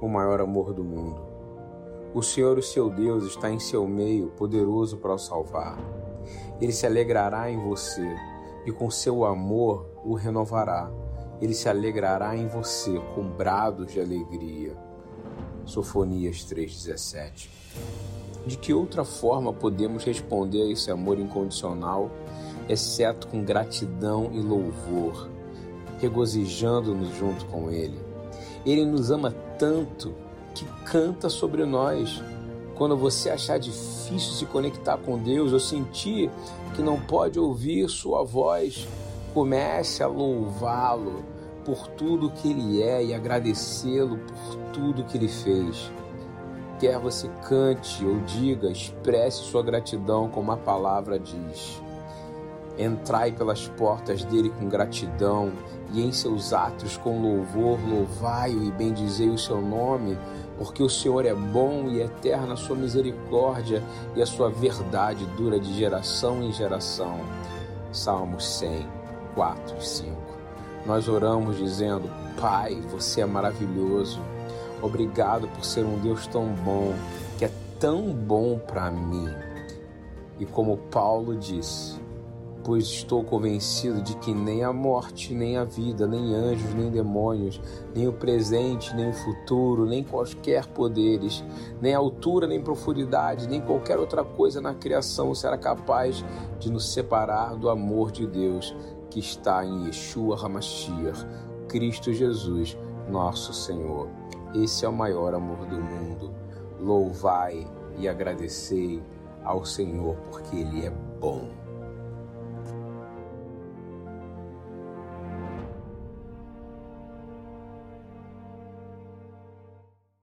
o maior amor do mundo. O Senhor, o seu Deus, está em seu meio, poderoso para o salvar. Ele se alegrará em você e com seu amor o renovará. Ele se alegrará em você com brados de alegria. Sofonias 3,17. De que outra forma podemos responder a esse amor incondicional, exceto com gratidão e louvor, regozijando-nos junto com Ele? Ele nos ama tanto que canta sobre nós. Quando você achar difícil se conectar com Deus ou sentir que não pode ouvir Sua voz, comece a louvá-lo por tudo que Ele é e agradecê-lo por tudo que Ele fez. Quer você cante ou diga, expresse sua gratidão como a palavra diz. Entrai pelas portas dele com gratidão e em seus atos com louvor, louvai-o e bendizei o seu nome, porque o Senhor é bom e eterna a sua misericórdia e a sua verdade dura de geração em geração. Salmos 100, 4 e 5. Nós oramos dizendo: Pai, você é maravilhoso. Obrigado por ser um Deus tão bom, que é tão bom para mim. E como Paulo disse, pois estou convencido de que nem a morte, nem a vida, nem anjos, nem demônios, nem o presente, nem o futuro, nem quaisquer poderes, nem altura, nem profundidade, nem qualquer outra coisa na criação será capaz de nos separar do amor de Deus que está em Yeshua Hamashiach, Cristo Jesus, nosso Senhor. Esse é o maior amor do mundo. Louvai e agradecei ao Senhor, porque Ele é bom.